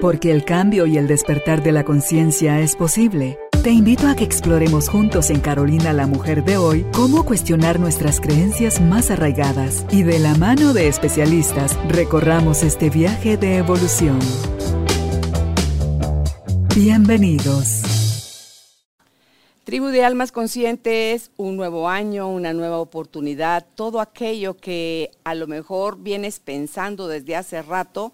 Porque el cambio y el despertar de la conciencia es posible. Te invito a que exploremos juntos en Carolina la Mujer de hoy cómo cuestionar nuestras creencias más arraigadas y de la mano de especialistas recorramos este viaje de evolución. Bienvenidos. Tribu de Almas Conscientes, un nuevo año, una nueva oportunidad, todo aquello que a lo mejor vienes pensando desde hace rato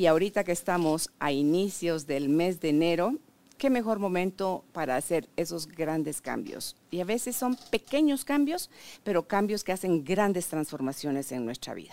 y ahorita que estamos a inicios del mes de enero, qué mejor momento para hacer esos grandes cambios. Y a veces son pequeños cambios, pero cambios que hacen grandes transformaciones en nuestra vida.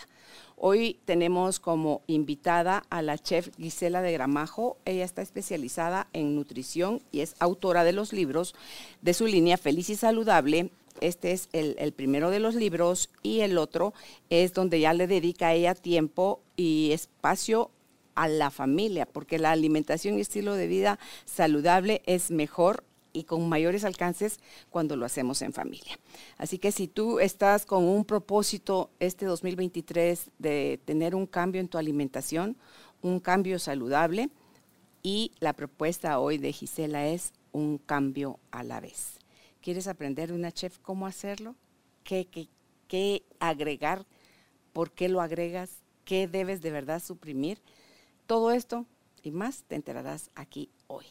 Hoy tenemos como invitada a la chef Gisela de Gramajo. Ella está especializada en nutrición y es autora de los libros de su línea Feliz y Saludable. Este es el, primero de los libros y el otro es donde ya le dedica a ella tiempo y espacio a la familia, porque la alimentación y estilo de vida saludable es mejor y con mayores alcances cuando lo hacemos en familia. Así que si tú estás con un propósito este 2023 de tener un cambio en tu alimentación, un cambio saludable, y la propuesta hoy de Gisela es un cambio a la vez. ¿Quieres aprender una chef cómo hacerlo? ¿Qué, qué, qué agregar? ¿Por qué lo agregas? ¿Qué debes de verdad suprimir? Todo esto y más te enterarás aquí hoy.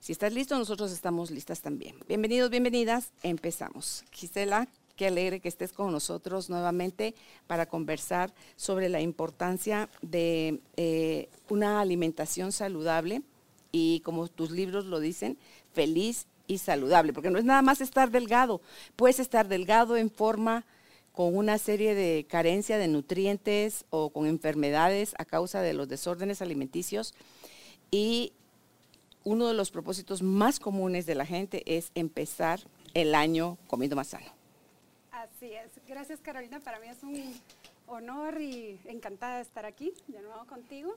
Si estás listo, nosotros estamos listas también. Bienvenidos, bienvenidas. Empezamos. Gisela, qué alegre que estés con nosotros nuevamente para conversar sobre la importancia de eh, una alimentación saludable y como tus libros lo dicen, feliz y saludable, porque no es nada más estar delgado, puedes estar delgado en forma con una serie de carencia de nutrientes o con enfermedades a causa de los desórdenes alimenticios. Y uno de los propósitos más comunes de la gente es empezar el año comiendo más sano. Así es. Gracias Carolina. Para mí es un honor y encantada de estar aquí de nuevo contigo.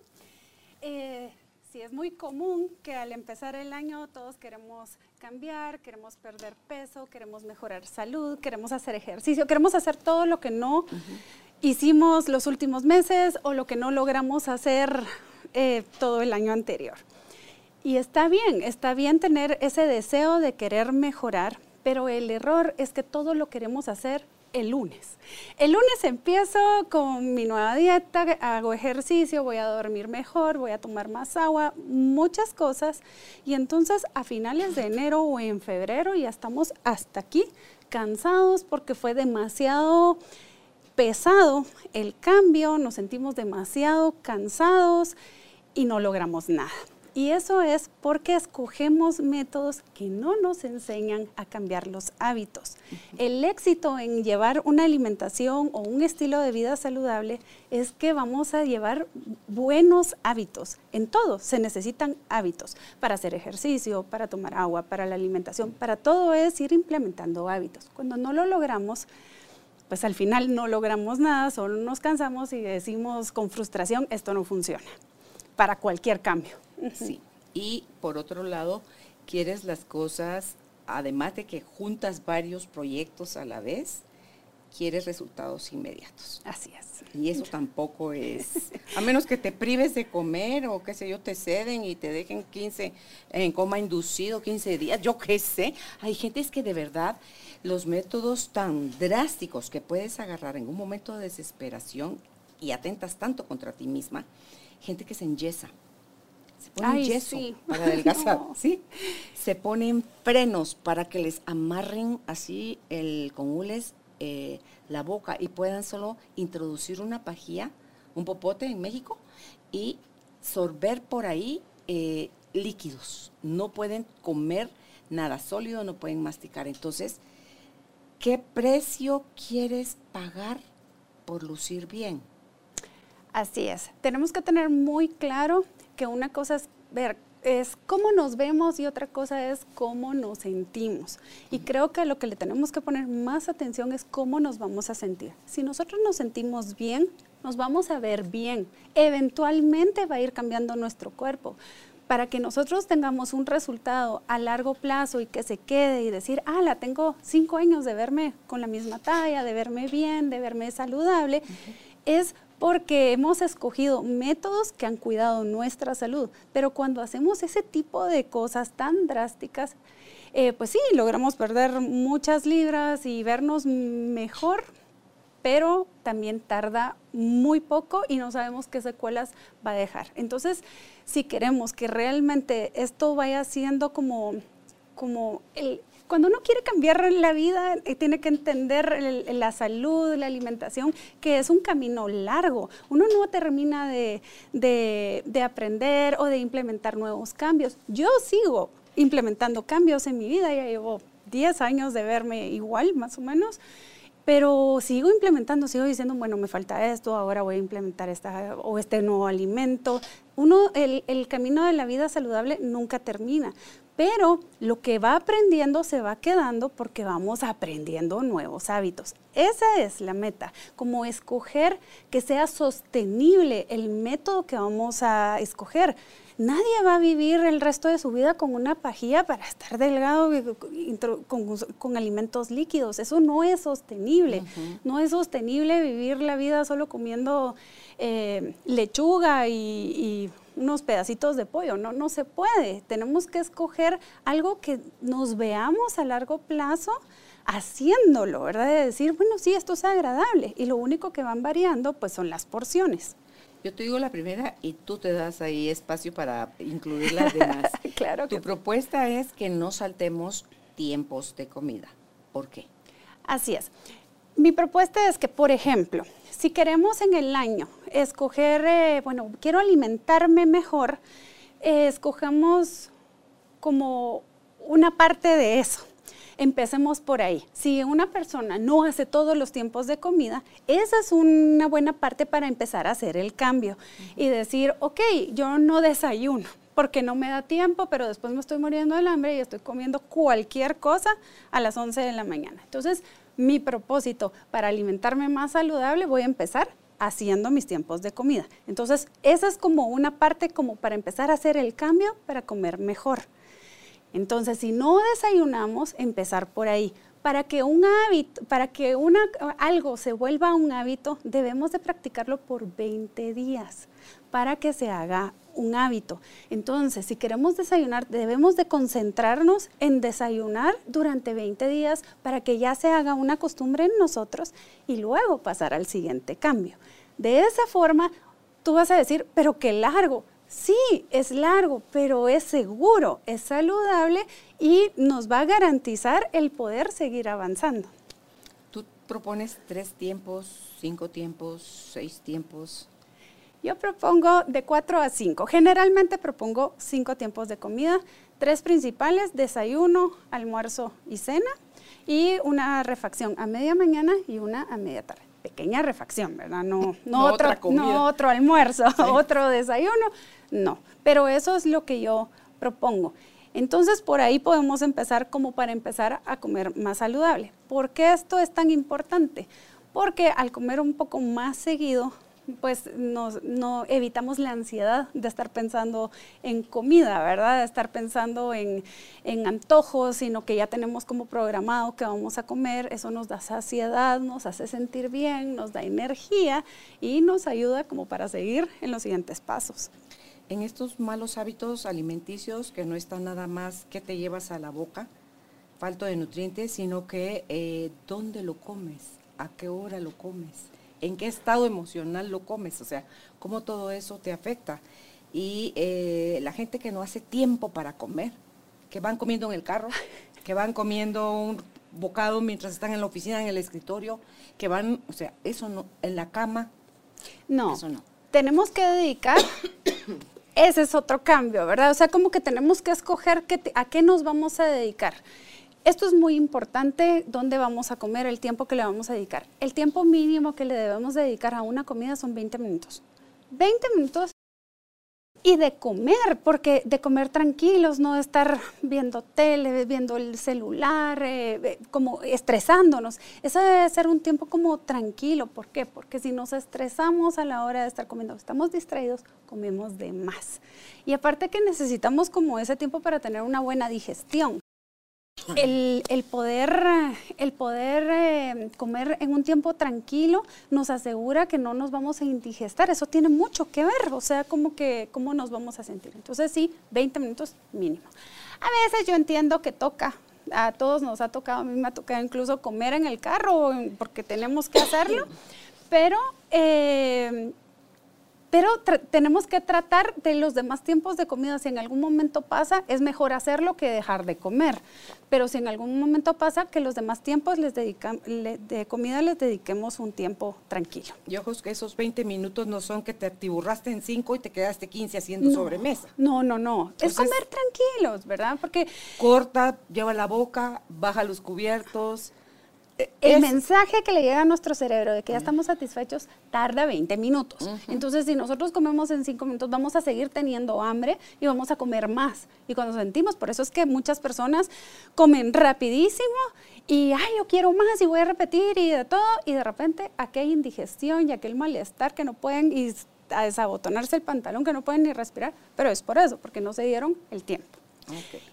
Eh, sí, es muy común que al empezar el año todos queremos cambiar, queremos perder peso, queremos mejorar salud, queremos hacer ejercicio, queremos hacer todo lo que no hicimos los últimos meses o lo que no logramos hacer eh, todo el año anterior. Y está bien, está bien tener ese deseo de querer mejorar, pero el error es que todo lo queremos hacer el lunes. El lunes empiezo con mi nueva dieta, hago ejercicio, voy a dormir mejor, voy a tomar más agua, muchas cosas. Y entonces a finales de enero o en febrero ya estamos hasta aquí cansados porque fue demasiado pesado el cambio, nos sentimos demasiado cansados y no logramos nada. Y eso es porque escogemos métodos que no nos enseñan a cambiar los hábitos. El éxito en llevar una alimentación o un estilo de vida saludable es que vamos a llevar buenos hábitos. En todo se necesitan hábitos para hacer ejercicio, para tomar agua, para la alimentación, para todo es ir implementando hábitos. Cuando no lo logramos, pues al final no logramos nada, solo nos cansamos y decimos con frustración, esto no funciona para cualquier cambio. Sí. Y por otro lado, quieres las cosas, además de que juntas varios proyectos a la vez, quieres resultados inmediatos. Así es. Y eso tampoco es, a menos que te prives de comer o qué sé yo, te ceden y te dejen 15 en coma inducido, 15 días, yo qué sé. Hay gente es que de verdad los métodos tan drásticos que puedes agarrar en un momento de desesperación y atentas tanto contra ti misma, gente que se enyesa se ponen yeso para adelgazar, ¿sí? Se ponen frenos para que les amarren así el con eh, la boca y puedan solo introducir una pajilla, un popote en México y sorber por ahí eh, líquidos. No pueden comer nada sólido, no pueden masticar. Entonces, ¿qué precio quieres pagar por lucir bien? Así es. Tenemos que tener muy claro que una cosa es ver es cómo nos vemos y otra cosa es cómo nos sentimos. Y creo que lo que le tenemos que poner más atención es cómo nos vamos a sentir. Si nosotros nos sentimos bien, nos vamos a ver bien. Eventualmente va a ir cambiando nuestro cuerpo. Para que nosotros tengamos un resultado a largo plazo y que se quede y decir, ah, la tengo cinco años de verme con la misma talla, de verme bien, de verme saludable, es porque hemos escogido métodos que han cuidado nuestra salud. Pero cuando hacemos ese tipo de cosas tan drásticas, eh, pues sí, logramos perder muchas libras y vernos mejor, pero también tarda muy poco y no sabemos qué secuelas va a dejar. Entonces, si queremos que realmente esto vaya siendo como, como el, cuando uno quiere cambiar la vida, eh, tiene que entender la salud, la alimentación, que es un camino largo. Uno no termina de, de, aprender o de implementar nuevos cambios. Yo sigo implementando cambios en mi vida, ya llevo 10 años de verme igual, más o menos. Pero sigo implementando, sigo diciendo, bueno, me falta esto, ahora voy a implementar esta o este nuevo alimento. Uno, el, el camino de la vida saludable nunca termina, pero lo que va aprendiendo se va quedando porque vamos aprendiendo nuevos hábitos. Esa es la meta, como escoger que sea sostenible el método que vamos a escoger. Nadie va a vivir el resto de su vida con una pajilla para estar delgado con, alimentos líquidos. Eso no es sostenible. No es sostenible vivir la vida solo comiendo eh, lechuga y, unos pedacitos de pollo. No, no se puede. Tenemos que escoger algo que nos veamos a largo plazo haciéndolo, ¿verdad? De decir, bueno, sí, esto es agradable. Y lo único que van variando, pues son las porciones. Yo te digo la primera y tú te das ahí espacio para incluir las demás. claro. Tu propuesta es que no saltemos tiempos de comida. ¿Por qué? Así es. Mi propuesta es que, por ejemplo, si queremos en el año escoger, eh, bueno, quiero alimentarme mejor, eh, escogemos como una parte de eso. Empecemos por ahí. Si una persona no hace todos los tiempos de comida, esa es una buena parte para empezar a hacer el cambio y decir, ok, yo no desayuno porque no me da tiempo, pero después me estoy muriendo del hambre y estoy comiendo cualquier cosa a las 11 de la mañana. Entonces, mi propósito para alimentarme más saludable, voy a empezar haciendo mis tiempos de comida. Entonces, esa es como una parte como para empezar a hacer el cambio para comer mejor. Entonces, si no desayunamos, empezar por ahí. Para que un hábito, para que algo se vuelva un hábito, debemos de practicarlo por 20 días para que se haga un hábito. Entonces, si queremos desayunar, debemos de concentrarnos en desayunar durante 20 días para que ya se haga una costumbre en nosotros y luego pasar al siguiente cambio. De esa forma, tú vas a decir, pero qué largo. Sí, es largo, pero es seguro, es saludable y nos va a garantizar el poder seguir avanzando. ¿Tú propones tres tiempos, cinco tiempos, seis tiempos? Yo propongo de cuatro a cinco. Generalmente propongo cinco tiempos de comida, tres principales, desayuno, almuerzo y cena, y una refacción a media mañana y una a media tarde pequeña refacción, ¿verdad? No, no, otro, no otro almuerzo, otro desayuno, no. Pero eso es lo que yo propongo. Entonces, por ahí podemos empezar como para empezar a comer más saludable. ¿Por qué esto es tan importante? Porque al comer un poco más seguido, pues nos, no evitamos la ansiedad de estar pensando en comida, ¿verdad? De estar pensando en, en, antojos, sino que ya tenemos como programado que vamos a comer, eso nos da saciedad, nos hace sentir bien, nos da energía y nos ayuda como para seguir en los siguientes pasos. En estos malos hábitos alimenticios que no están nada más que te llevas a la boca, falto de nutrientes, sino que eh, dónde lo comes, a qué hora lo comes en qué estado emocional lo comes, o sea, cómo todo eso te afecta. Y eh, la gente que no hace tiempo para comer, que van comiendo en el carro, que van comiendo un bocado mientras están en la oficina, en el escritorio, que van, o sea, eso no, en la cama. No, eso no. Tenemos que dedicar, ese es otro cambio, ¿verdad? O sea, como que tenemos que escoger a qué nos vamos a dedicar. Esto es muy importante, dónde vamos a comer, el tiempo que le vamos a dedicar. El tiempo mínimo que le debemos dedicar a una comida son 20 minutos. 20 minutos y de comer, porque de comer tranquilos, no de estar viendo tele, viendo el celular, eh, como estresándonos. Eso debe ser un tiempo como tranquilo. ¿Por qué? Porque si nos estresamos a la hora de estar comiendo, estamos distraídos, comemos de más. Y aparte que necesitamos como ese tiempo para tener una buena digestión. El, poder, el poder eh, comer en un tiempo tranquilo nos asegura que no nos vamos a indigestar. Eso tiene mucho que ver, o sea, como que cómo nos vamos a sentir. Entonces sí, 20 minutos mínimo. A veces yo entiendo que toca, a todos nos ha tocado, a mí me ha tocado incluso comer en el carro porque tenemos que hacerlo, pero eh, pero tenemos que tratar de los demás tiempos de comida. Si en algún momento pasa, es mejor hacerlo que dejar de comer. Pero si en algún momento pasa, que los demás tiempos les de comida les dediquemos un tiempo tranquilo. Y ojos que esos 20 minutos no son que te atiburraste en 5 y te quedaste 15 haciendo sobremesa. No, no, no. es comer tranquilos, ¿verdad? Porque... Corta, lleva la boca, baja los cubiertos el mensaje que le llega a nuestro cerebro de que ya estamos satisfechos tarda 20 minutos. Entonces, si nosotros comemos en 5 minutos, vamos a seguir teniendo hambre y vamos a comer más. Y cuando sentimos, por eso es que muchas personas comen rapidísimo y, ay, yo quiero más y voy a repetir y de todo, y de repente hay indigestión y aquel malestar que no pueden, y a desabotonarse el pantalón que no pueden ni respirar, pero es por eso, porque no se dieron el tiempo.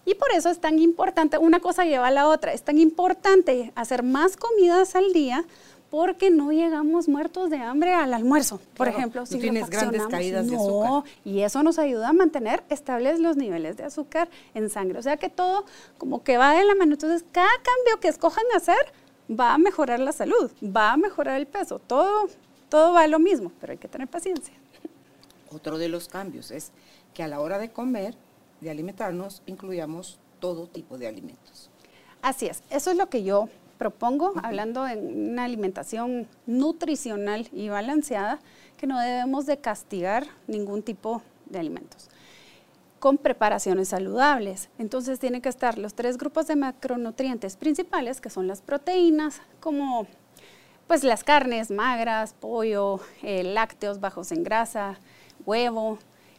Y por eso es tan importante, una cosa lleva a la otra, es tan importante hacer más comidas al día porque no llegamos muertos de hambre al almuerzo, por ejemplo. Si tienes grandes caídas de azúcar. Y eso nos ayuda a mantener estables los niveles de azúcar en sangre. O sea que todo como que va de la mano. Entonces, cada cambio que escojan hacer va a mejorar la salud, va a mejorar el peso. Todo, todo va a lo mismo, pero hay que tener paciencia. Otro de los cambios es que a la hora de comer de alimentarnos incluyamos todo tipo de alimentos. Así es, eso es lo que yo propongo, hablando de una alimentación nutricional y balanceada, que no debemos de castigar ningún tipo de alimentos con preparaciones saludables. Entonces tienen que estar los tres grupos de macronutrientes principales, que son las proteínas, como pues las carnes magras, pollo, eh, lácteos bajos en grasa, huevo,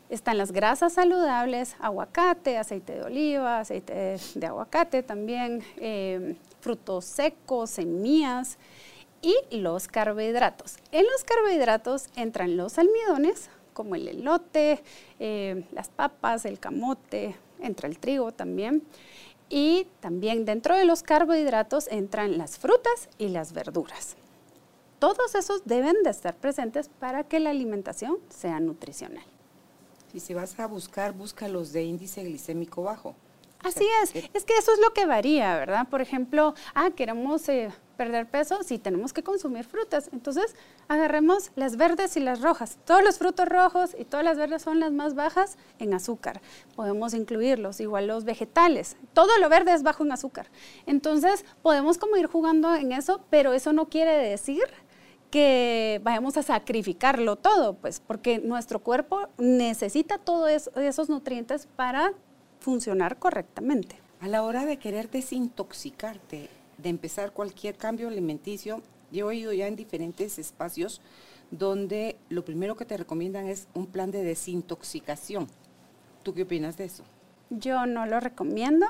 están las grasas saludables, aguacate, aceite de oliva, aceite de, aguacate también, eh, frutos secos, semillas y los carbohidratos. En los carbohidratos entran los almidones, como el elote, eh, las papas, el camote, entra el trigo también. Y también dentro de los carbohidratos entran las frutas y las verduras. Todos esos deben de estar presentes para que la alimentación sea nutricional. Y si vas a buscar, busca los de índice glicémico bajo. Así es, es que eso es lo que varía, ¿verdad? Por ejemplo, ah, queremos eh, perder peso, sí, tenemos que consumir frutas. Entonces, agarremos las verdes y las rojas. Todos los frutos rojos y todas las verdes son las más bajas en azúcar. Podemos incluirlos, igual los vegetales. Todo lo verde es bajo en azúcar. Entonces, podemos como ir jugando en eso, pero eso no quiere decir que vayamos a sacrificarlo todo, pues porque nuestro cuerpo necesita todos esos nutrientes para funcionar correctamente. A la hora de querer desintoxicarte, de empezar cualquier cambio alimenticio, yo he ido ya en diferentes espacios donde lo primero que te recomiendan es un plan de desintoxicación. ¿Tú qué opinas de eso? Yo no lo recomiendo.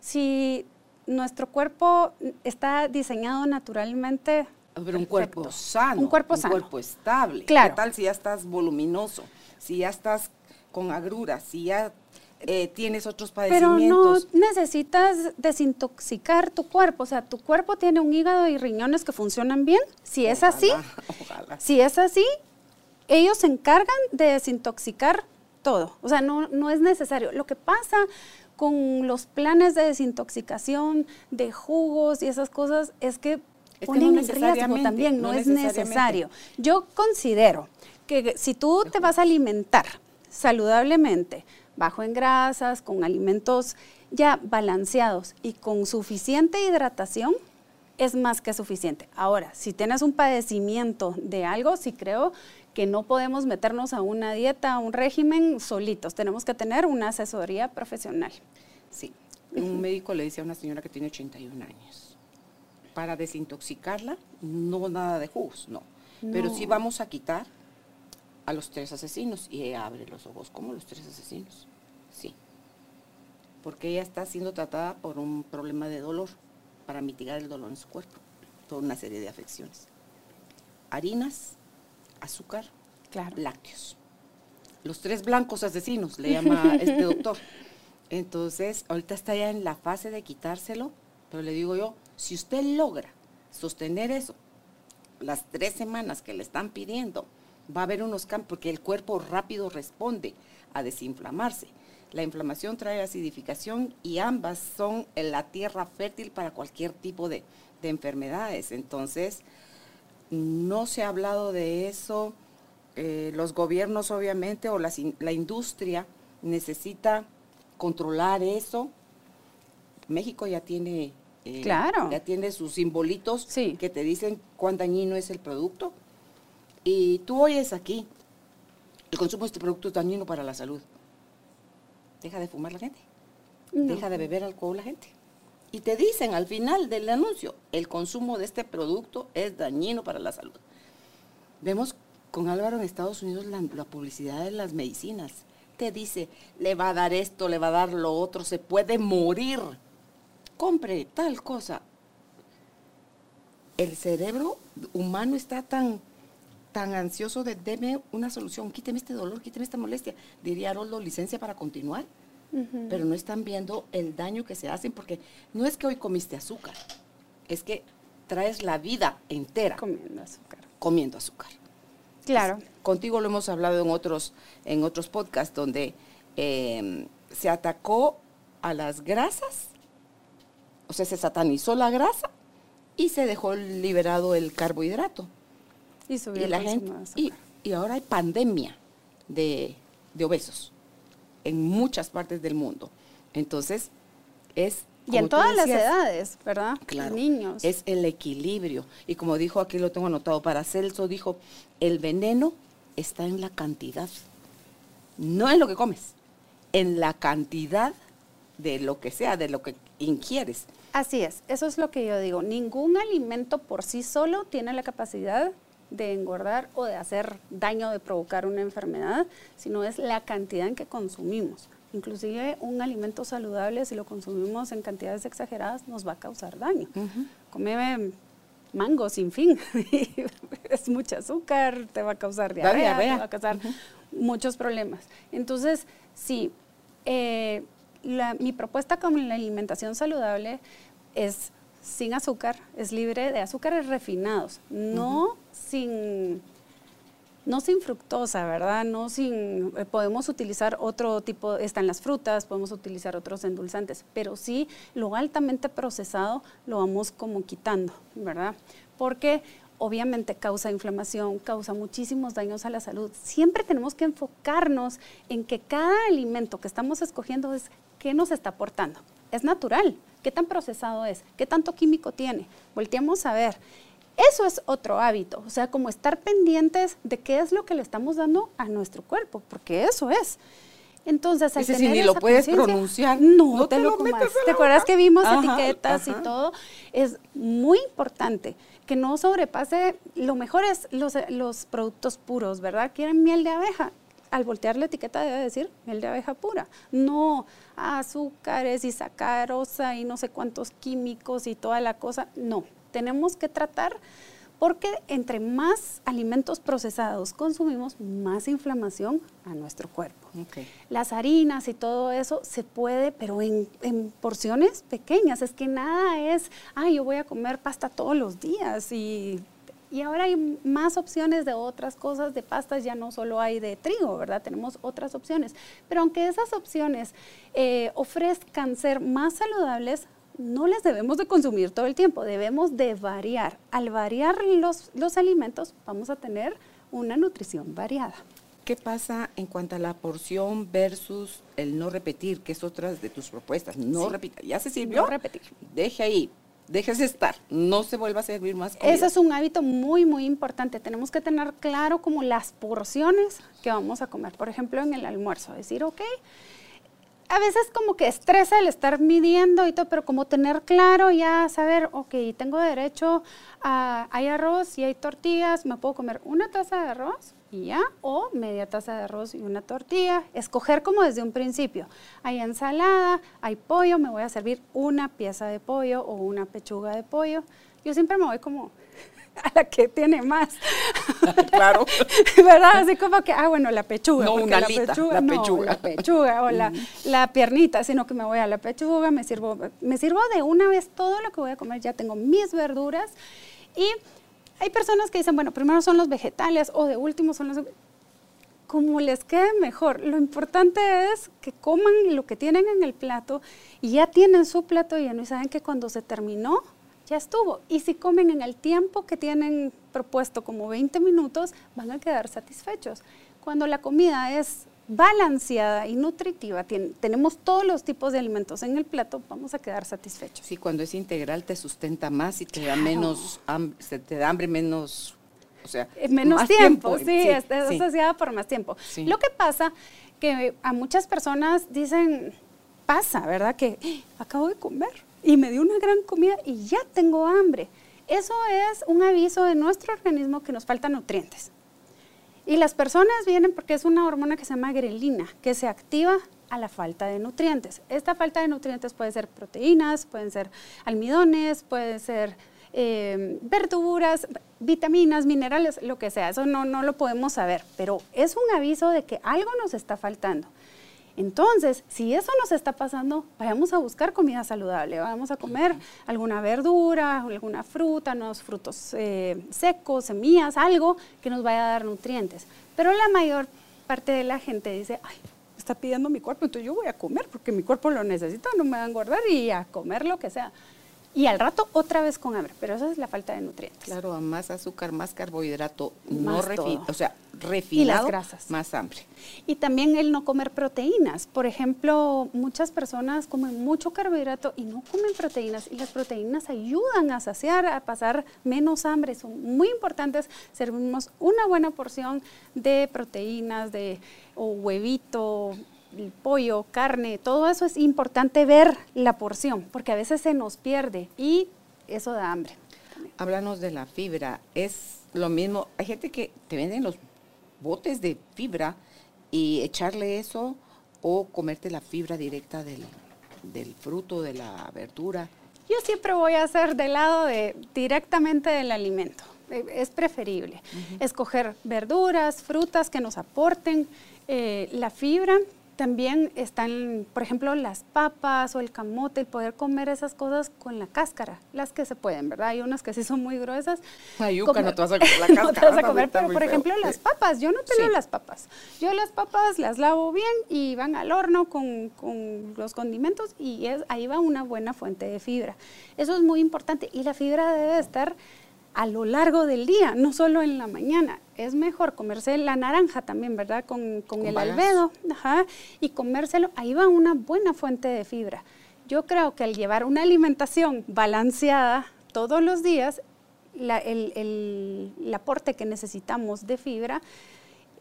Si nuestro cuerpo está diseñado naturalmente pero un cuerpo sano. Un cuerpo sano. Un cuerpo estable. Claro. ¿Qué tal si ya estás voluminoso? Si ya estás con agruras, si ya eh, tienes otros padecimientos. Pero no necesitas desintoxicar tu cuerpo. O sea, tu cuerpo tiene un hígado y riñones que funcionan bien. Si es así, si es así, ellos se encargan de desintoxicar todo. O sea, no, no es necesario. Lo que pasa con los planes de desintoxicación, de jugos y esas cosas, es que ponen en riesgo también, no, es necesario. Yo considero que si tú te vas a alimentar saludablemente, bajo en grasas, con alimentos ya balanceados y con suficiente hidratación, es más que suficiente. Ahora, si tienes un padecimiento de algo, sí creo que no podemos meternos a una dieta, a un régimen solitos. Tenemos que tener una asesoría profesional. Sí. Un médico le dice a una señora que tiene 81 años para desintoxicarla, no nada de jugos, no. Pero sí vamos a quitar a los tres asesinos y ella abre los ojos como los tres asesinos. Sí. Porque ella está siendo tratada por un problema de dolor, para mitigar el dolor en su cuerpo, por una serie de afecciones. Harinas, azúcar, lácteos. Los tres blancos asesinos, le llama este doctor. Entonces, ahorita está ya en la fase de quitárselo Pero le digo yo, si usted logra sostener eso las tres semanas que le están pidiendo, va a haber unos cambios, porque el cuerpo rápido responde a desinflamarse. La inflamación trae acidificación y ambas son la tierra fértil para cualquier tipo de, de enfermedades. Entonces, no se ha hablado de eso. Eh, los gobiernos, obviamente, o la industria necesita controlar eso. México ya tiene, eh, claro. ya tiene sus simbolitos que te dicen cuán dañino es el producto. Y tú oyes aquí, el consumo de este producto es dañino para la salud. Deja de fumar la gente. Deja de beber alcohol la gente. Y te dicen al final del anuncio, el consumo de este producto es dañino para la salud. Vemos con Álvaro en Estados Unidos la, publicidad de las medicinas. Te dice, le va a dar esto, le va a dar lo otro, se puede morir. Compre tal cosa. El cerebro humano está tan, tan ansioso de deme una solución, quíteme este dolor, quíteme esta molestia. Diría Aroldo, licencia para continuar pero no están viendo el daño que se hacen porque no es que hoy comiste azúcar, es que traes la vida entera comiendo azúcar. Comiendo azúcar. Claro. contigo lo hemos hablado en otros, en otros podcasts donde em, se atacó a las grasas, o sea, se satanizó la grasa y se dejó liberado el carbohidrato. Y subió la gente. Y, y, ahora hay pandemia de, de obesos en muchas partes del mundo. Entonces, es... Y en todas las edades, ¿verdad? Claro. Niños. Es el equilibrio. Y como dijo, aquí lo tengo anotado, para Celso dijo, el veneno está en la cantidad, no en lo que comes, en la cantidad de lo que sea, de lo que Así es, eso es lo que yo digo. Ningún alimento por sí solo tiene la capacidad de engordar o de hacer daño, de provocar una enfermedad, sino es la cantidad en que consumimos. Inclusive un alimento saludable, si lo consumimos en cantidades exageradas, nos va a causar daño. Come mango sin fin, es mucho azúcar, te va a causar diarrea, te va a causar muchos problemas. Entonces, sí, eh, mi propuesta con la alimentación saludable es sin azúcar, es libre de azúcares refinados, no sin no sin fructosa, ¿verdad? No sin, eh, podemos utilizar otro tipo, están las frutas, podemos utilizar otros endulzantes, pero sí lo altamente procesado lo vamos como quitando, ¿verdad? Porque obviamente causa inflamación, causa muchísimos daños a la salud. Siempre tenemos que enfocarnos en que cada alimento que estamos escogiendo es qué nos está aportando. Es natural, ¿Qué tan procesado es? ¿Qué tanto químico tiene? Volteamos a ver. Eso es otro hábito, o sea, como estar pendientes de qué es lo que le estamos dando a nuestro cuerpo, porque eso es. Entonces, al si ni lo puedes pronunciar, no, te, lo, comas. ¿Te acuerdas que vimos etiquetas y todo? Es muy importante que no sobrepase, lo mejor es los, los productos puros, ¿verdad? Quieren miel de abeja, al voltear la etiqueta debe decir miel de abeja pura, no azúcares y sacarosa y no sé cuántos químicos y toda la cosa, no, tenemos que tratar porque entre más alimentos procesados consumimos, más inflamación a nuestro cuerpo. Las harinas y todo eso se puede, pero en, en, porciones pequeñas. Es que nada es, ay, yo voy a comer pasta todos los días y y ahora hay más opciones de otras cosas, de pastas, ya no solo hay de trigo, ¿verdad? Tenemos otras opciones. Pero aunque esas opciones eh, ofrezcan ser más saludables, no les debemos de consumir todo el tiempo, debemos de variar. Al variar los, los alimentos, vamos a tener una nutrición variada. ¿Qué pasa en cuanto a la porción versus el no repetir, que es otra de tus propuestas? No repita, ya se sirvió. No repetir. Deje ahí, déjese estar, no se vuelva a servir más Ese es un hábito muy, muy importante. Tenemos que tener claro como las porciones que vamos a comer. Por ejemplo, en el almuerzo, decir, ok, a veces como que estresa el estar midiendo y todo, pero como tener claro ya saber, ok, tengo derecho a, hay arroz y hay tortillas, me puedo comer una taza de arroz y ya, o media taza de arroz y una tortilla, escoger como desde un principio. Hay ensalada, hay pollo, me voy a servir una pieza de pollo o una pechuga de pollo. Yo siempre me voy como a la que tiene más. claro. ¿Verdad? Así como que, ah, bueno, la pechuga. No una la pechuga, la pechuga. la pechuga o la, la, piernita, sino que me voy a la pechuga, me sirvo, me sirvo de una vez todo lo que voy a comer, ya tengo mis verduras y hay personas que dicen, bueno, primero son los vegetales o de último son los como les quede mejor. Lo importante es que coman lo que tienen en el plato y ya tienen su plato lleno y saben que cuando se terminó, ya estuvo. Y si comen en el tiempo que tienen propuesto, como 20 minutos, van a quedar satisfechos. Cuando la comida es balanceada y nutritiva, tenemos todos los tipos de alimentos en el plato, vamos a quedar satisfechos. Sí, cuando es integral te sustenta más y te da menos, se te da hambre menos o sea, eh, menos tiempo, sí, es, asociada por más tiempo. Lo que pasa que a muchas personas dicen, pasa, ¿verdad? Que ¡Ah! acabo de comer y me dio una gran comida y ya tengo hambre. Eso es un aviso de nuestro organismo que nos faltan nutrientes. Y las personas vienen porque es una hormona que se llama grelina, que se activa a la falta de nutrientes. Esta falta de nutrientes puede ser proteínas, pueden ser almidones, puede ser eh, verduras, vitaminas, minerales, lo que sea. Eso no, no lo podemos saber, pero es un aviso de que algo nos está faltando. Entonces, si eso nos está pasando, vayamos a buscar comida saludable, vamos a comer alguna verdura, alguna fruta, unos frutos eh, secos, semillas, algo que nos vaya a dar nutrientes. Pero la mayor parte de la gente dice, ay, está pidiendo mi cuerpo, entonces yo voy a comer porque mi cuerpo lo necesita, no me va a engordar y a comer lo que sea y al rato otra vez con hambre, pero eso es la falta de nutrientes. Claro, más azúcar, más carbohidrato, no refinado, o sea, refinado, grasas. más hambre. Y también el no comer proteínas. Por ejemplo, muchas personas comen mucho carbohidrato y no comen proteínas y las proteínas ayudan a saciar, a pasar menos hambre. Son muy importantes. Servimos una buena porción de proteínas, de o huevito, el pollo, carne, todo eso es importante ver la porción, porque a veces se nos pierde y eso da hambre. Háblanos de la fibra, es lo mismo, hay gente que te venden los botes de fibra y echarle eso o comerte la fibra directa del, del fruto, de la verdura. Yo siempre voy a hacer del lado de directamente del alimento. Eh, es preferible escoger verduras, frutas que nos aporten eh, la fibra también están, por ejemplo, las papas o el camote, el poder comer esas cosas con la cáscara, las que se pueden, ¿verdad? Hay unas que sí son muy gruesas. La yuca no te vas a comer la cáscara. no te vas a comer, pero por ejemplo las papas, yo no tengo las papas. Yo las papas las lavo bien y van al horno con, con los condimentos y es, ahí va una buena fuente de fibra. Eso es muy importante y la fibra debe estar a lo largo del día, no solo en la mañana. Es mejor comerse la naranja también, ¿verdad? Con, el albedo, ajá, y comérselo, ahí va una buena fuente de fibra. Yo creo que al llevar una alimentación balanceada todos los días, el, el aporte que necesitamos de fibra,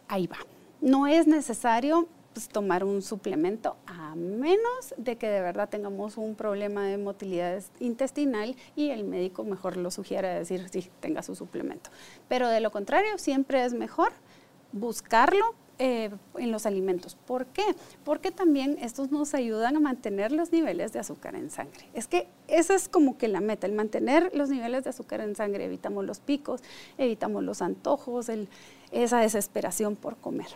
ahí va. No es necesario pues, tomar un suplemento a menos de que de verdad tengamos un problema de motilidad intestinal y el médico mejor lo sugiera decir sí, tenga su suplemento. Pero de lo contrario, siempre es mejor buscarlo eh, en los alimentos. ¿Por qué? Porque también estos nos ayudan a mantener los niveles de azúcar en sangre. Es que esa es como que la meta, el mantener los niveles de azúcar en sangre. Evitamos los picos, evitamos los antojos, esa desesperación por comer.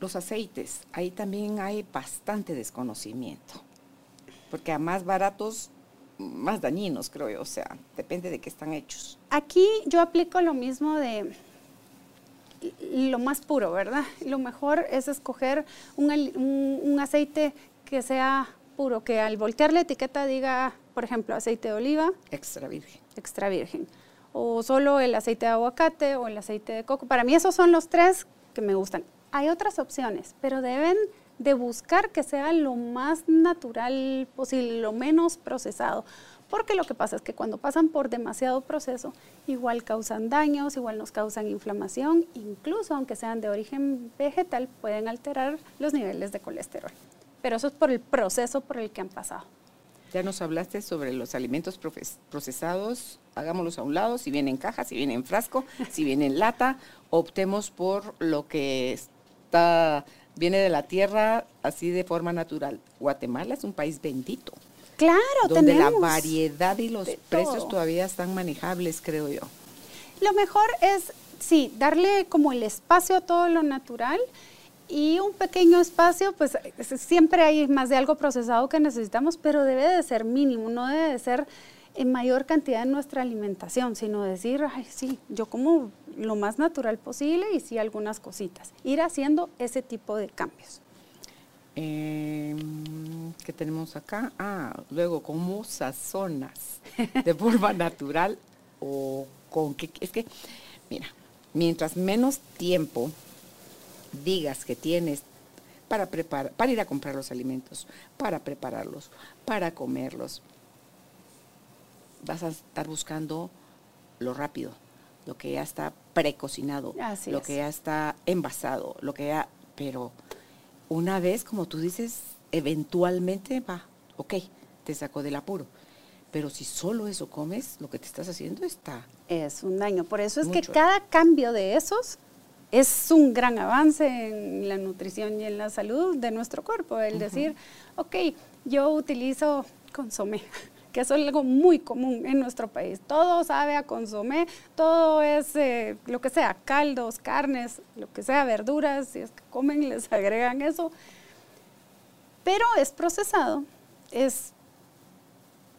Los aceites, ahí también hay bastante desconocimiento, porque a más baratos, más dañinos, creo yo, o sea, depende de qué están hechos. Aquí yo aplico lo mismo de lo más puro, ¿verdad? Lo mejor es escoger un, aceite que sea puro, que al voltear la etiqueta diga, por ejemplo, aceite de oliva. Extra virgen. Extra virgen. O solo el aceite de aguacate o el aceite de coco. Para mí esos son los tres que me gustan. Hay otras opciones, pero deben de buscar que sea lo más natural posible, lo menos procesado. Porque lo que pasa es que cuando pasan por demasiado proceso, igual causan daños, igual nos causan inflamación, incluso aunque sean de origen vegetal, pueden alterar los niveles de colesterol. Pero eso es por el proceso por el que han pasado. Ya nos hablaste sobre los alimentos procesados, hagámoslos a un lado, si viene en caja, si viene en frasco, si viene en lata, optemos por lo que viene de la tierra así de forma natural. Guatemala es un país bendito. Claro, donde la variedad y los precios todavía están manejables, creo yo. Lo mejor es, sí, darle como el espacio a todo lo natural y un pequeño espacio, pues siempre hay más de algo procesado que necesitamos, pero debe de ser mínimo, no debe de ser en mayor cantidad en nuestra alimentación, sino decir, ay, sí, yo como lo más natural posible y sí algunas cositas. Ir haciendo ese tipo de cambios. Eh, ¿Qué tenemos acá? Ah, luego, ¿cómo sazonas? ¿De forma natural o con qué? Es que, mira, mientras menos tiempo digas que tienes para preparar, para ir a comprar los alimentos, para prepararlos, para comerlos, vas a estar buscando lo rápido, lo que ya está precocinado, lo que ya está envasado, lo que ya, pero una vez, como tú dices, eventualmente va, ok, te sacó del apuro. Pero si solo eso comes, lo que te estás haciendo está... Es un daño. Por eso es que cada cambio de esos es un gran avance en la nutrición y en la salud de nuestro cuerpo. El decir, ok, yo utilizo consomé, que es algo muy común en nuestro país. Todo sabe a consomé, todo es eh, lo que sea, caldos, carnes, lo que sea, verduras, si es que comen les agregan eso. Pero es procesado, es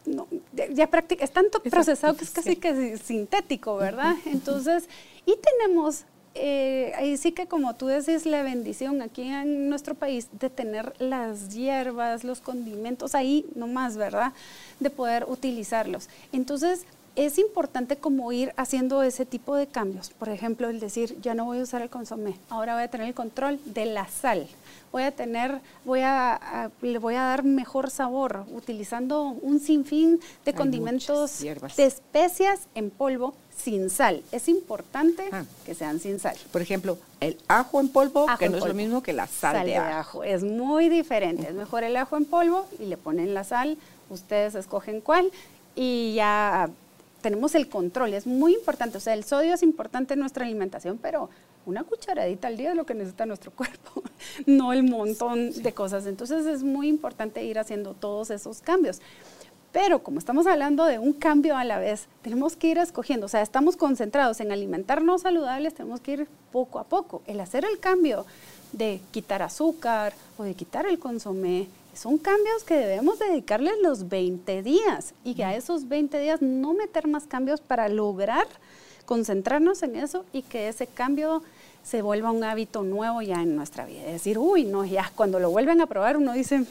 no, ya es tanto procesado que es casi que sintético, ¿verdad? Entonces, y tenemos eh, ahí sí que como tú decís, la bendición aquí en nuestro país de tener las hierbas, los condimentos ahí nomás, ¿verdad? De poder utilizarlos. Entonces, es importante como ir haciendo ese tipo de cambios. Por ejemplo, el decir, ya no voy a usar el consomé, ahora voy a tener el control de la sal. Voy a tener, voy a, le voy a dar mejor sabor utilizando un sinfín de condimentos, de especias en polvo sin sal. Es importante ah. que sean sin sal. Por ejemplo, el ajo en polvo, que no es lo mismo que la sal, de, ajo. Es muy diferente. Es mejor el ajo en polvo y le ponen la sal. Ustedes escogen cuál y ya tenemos el control. Es muy importante. O sea, el sodio es importante en nuestra alimentación, pero una cucharadita al día es lo que necesita nuestro cuerpo, no el montón de cosas. Entonces es muy importante ir haciendo todos esos cambios. Pero como estamos hablando de un cambio a la vez, tenemos que ir escogiendo, o sea, estamos concentrados en alimentarnos saludables, tenemos que ir poco a poco. El hacer el cambio de quitar azúcar o de quitar el consomé, son cambios que debemos dedicarles los 20 días y que a esos 20 días no meter más cambios para lograr concentrarnos en eso y que ese cambio se vuelva un hábito nuevo ya en nuestra vida. Es decir, uy, no, ya cuando lo vuelven a probar uno dice,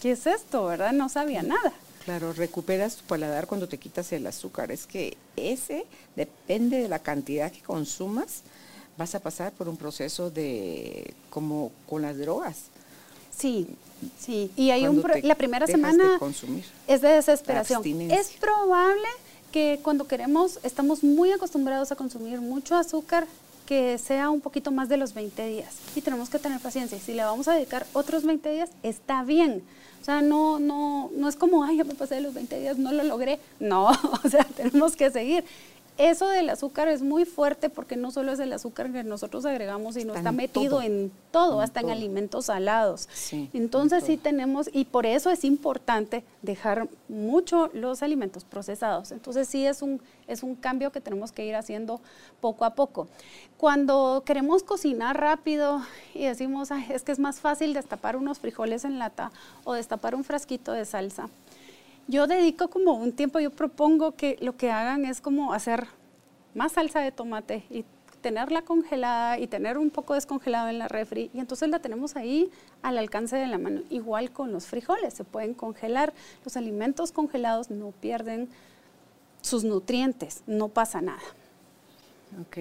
¿qué es esto? ¿Verdad? No sabía nada. Claro, recuperas tu paladar cuando te quitas el azúcar. Es que ese depende de la cantidad que consumas. Vas a pasar por un proceso de como con las drogas. Sí, sí. Y hay un la primera semana es de desesperación. Es probable que cuando queremos, estamos muy acostumbrados a consumir mucho azúcar, que sea un poquito más de los 20 días. Y tenemos que tener paciencia. Si le vamos a dedicar otros 20 días, está bien o sea, no, no, no es como, ay, ya me pasé los 20 días, no lo logré. No, o sea, tenemos que seguir. Eso del azúcar es muy fuerte porque no solo es el azúcar que nosotros agregamos, sino está, metido en todo, hasta en alimentos salados. Entonces sí tenemos, y por eso es importante dejar mucho los alimentos procesados. Entonces sí es un, es un cambio que tenemos que ir haciendo poco a poco. Cuando queremos cocinar rápido y decimos, es que es más fácil destapar unos frijoles en lata o destapar un frasquito de salsa yo dedico como un tiempo, yo propongo que lo que hagan es como hacer más salsa de tomate y tenerla congelada y tener un poco descongelado en la refri y entonces la tenemos ahí al alcance de la mano. Igual con los frijoles, se pueden congelar. Los alimentos congelados no pierden sus nutrientes, no pasa nada. Ok.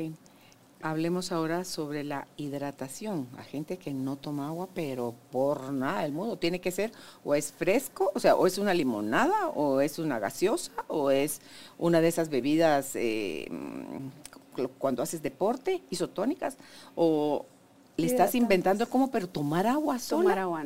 Hablemos ahora sobre la hidratación. A gente que no toma agua, pero por nada del mundo. Tiene que ser o es fresco, o sea, o es una limonada, o es una gaseosa, o es una de esas bebidas eh, cuando haces deporte, isotónicas, o le estás inventando cómo, pero tomar agua sola. Tomar agua,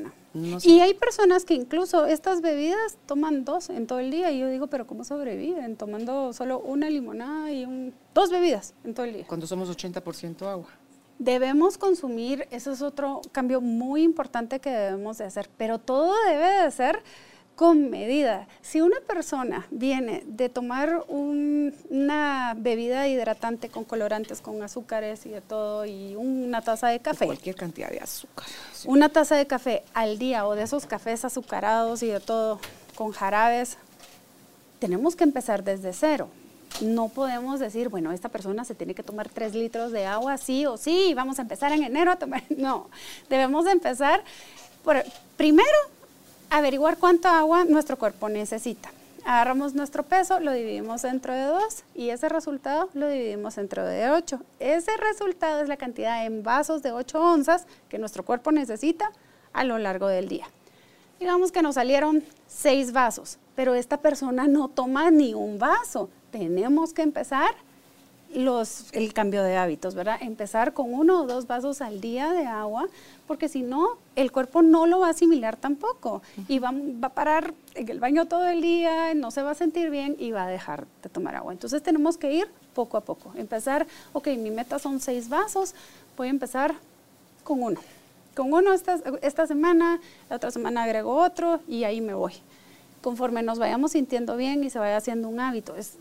Y hay personas que incluso estas bebidas toman dos en todo el día. Y yo digo, pero ¿cómo sobreviven tomando solo una limonada y un, dos bebidas en todo el día? Cuando somos 80% agua. Debemos consumir, eso es otro cambio muy importante que debemos de hacer, pero todo debe de ser con medida. Si una persona viene de tomar una bebida hidratante con colorantes, con azúcares y de todo, y una taza de café. Cualquier cantidad de azúcar. Una taza de café al día o de esos cafés azucarados y de todo, con jarabes, tenemos que empezar desde cero. No podemos decir, bueno, esta persona se tiene que tomar tres litros de agua, sí o sí, vamos a empezar en enero a tomar. No, debemos empezar por, primero averiguar cuánto agua nuestro cuerpo necesita. Agarramos nuestro peso, lo dividimos dentro de dos y ese resultado lo dividimos dentro de ocho. Ese resultado es la cantidad en vasos de 8 onzas que nuestro cuerpo necesita a lo largo del día. Digamos que nos salieron seis vasos, pero esta persona no toma ni un vaso. Tenemos que empezar los, el cambio de hábitos, ¿verdad? Empezar con uno o dos vasos al día de agua, porque si no, el cuerpo no lo va a asimilar tampoco y va, va, a parar en el baño todo el día, no se va a sentir bien y va a dejar de tomar agua. Entonces tenemos que ir poco a poco. Empezar, ok, mi meta son seis vasos, voy a empezar con uno. Con uno esta, esta semana, la otra semana agrego otro y ahí me voy conforme nos vayamos sintiendo bien y se vaya haciendo un hábito. Es,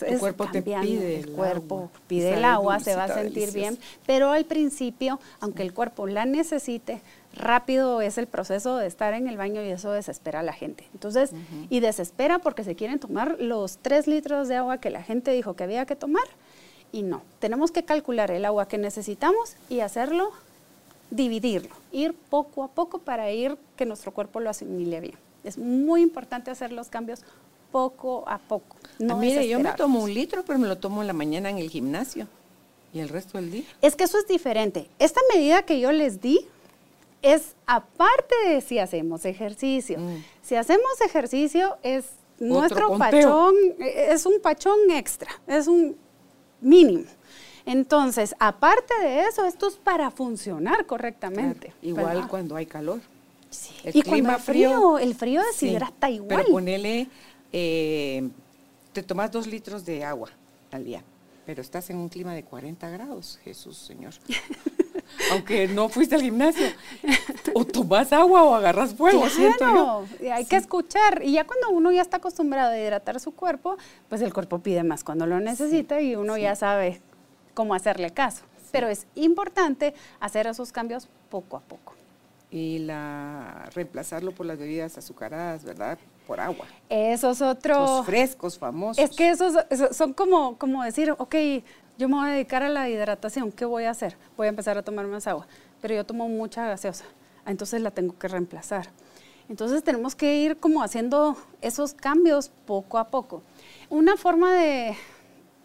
el cuerpo te pide el, cuerpo pide el agua, se va a sentir bien, pero al principio, aunque el cuerpo la necesite, rápido es el proceso de estar en el baño y eso desespera a la gente. Entonces, y desespera porque se quieren tomar los tres litros de agua que la gente dijo que había que tomar y no. Tenemos que calcular el agua que necesitamos y hacerlo, dividirlo, ir poco a poco para ir que nuestro cuerpo lo asimile bien. Es muy importante hacer los cambios poco a poco. No ah, mire, yo me tomo un litro, pero me lo tomo en la mañana en el gimnasio. ¿Y el resto del día? Es que eso es diferente. Esta medida que yo les di es aparte de si hacemos ejercicio. Mm. Si hacemos ejercicio es nuestro pachón, es un pachón extra, es un mínimo. Entonces, aparte de eso, esto es para funcionar correctamente. igual cuando hay calor. El y clima frío, el frío deshidrata igual. Pero ponele, eh, te tomas dos litros de agua al día, pero estás en un clima de 40 grados, Jesús Señor. Aunque no fuiste al gimnasio, o tomas agua o agarras fuego, claro, Hay que escuchar. Y ya cuando uno ya está acostumbrado a hidratar su cuerpo, pues el cuerpo pide más cuando lo necesita y uno ya sabe cómo hacerle caso. Pero es importante hacer esos cambios poco a poco y la reemplazarlo por las bebidas azucaradas, ¿verdad? Por agua. Esos es otro... frescos, famosos. Es que esos son como, como decir, ok, yo me voy a dedicar a la hidratación, ¿qué voy a hacer? Voy a empezar a tomar más agua, pero yo tomo mucha gaseosa, entonces la tengo que reemplazar. Entonces tenemos que ir como haciendo esos cambios poco a poco. Una forma de,